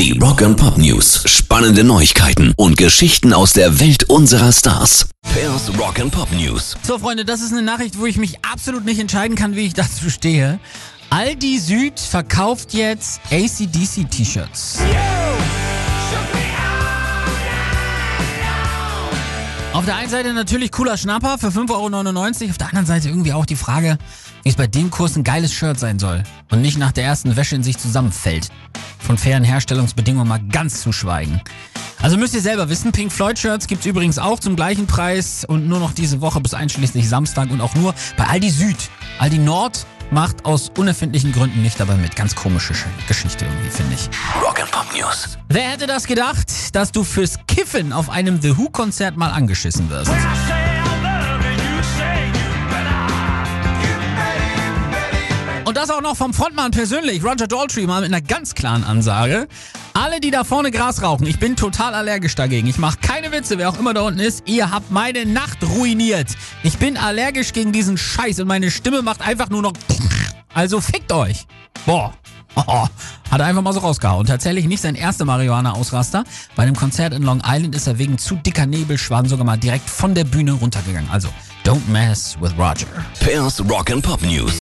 Die Rock and Pop News. Spannende Neuigkeiten und Geschichten aus der Welt unserer Stars. Pairs Rock and Pop News. So, Freunde, das ist eine Nachricht, wo ich mich absolut nicht entscheiden kann, wie ich dazu stehe. Aldi Süd verkauft jetzt ACDC-T-Shirts. Auf der einen Seite natürlich cooler Schnapper für 5,99 Euro. Auf der anderen Seite irgendwie auch die Frage, wie es bei dem Kurs ein geiles Shirt sein soll und nicht nach der ersten Wäsche in sich zusammenfällt. Von fairen Herstellungsbedingungen mal ganz zu schweigen. Also müsst ihr selber wissen, Pink Floyd Shirts gibt's übrigens auch zum gleichen Preis und nur noch diese Woche bis einschließlich Samstag und auch nur bei Aldi Süd. Aldi Nord macht aus unerfindlichen Gründen nicht dabei mit. Ganz komische Geschichte irgendwie, finde ich. Rock and Pop News. Wer hätte das gedacht, dass du fürs Kiffen auf einem The Who-Konzert mal angeschissen wirst? Das auch noch vom Frontmann persönlich, Roger Daltrey, mal mit einer ganz klaren Ansage. Alle, die da vorne Gras rauchen, ich bin total allergisch dagegen. Ich mache keine Witze, wer auch immer da unten ist. Ihr habt meine Nacht ruiniert. Ich bin allergisch gegen diesen Scheiß und meine Stimme macht einfach nur noch. Also fickt euch. Boah. Oh, hat er einfach mal so rausgehauen. Tatsächlich nicht sein erster Marihuana-Ausraster. Bei einem Konzert in Long Island ist er wegen zu dicker Nebelschwaden sogar mal direkt von der Bühne runtergegangen. Also, don't mess with Roger. Pairs Rock and Pop News.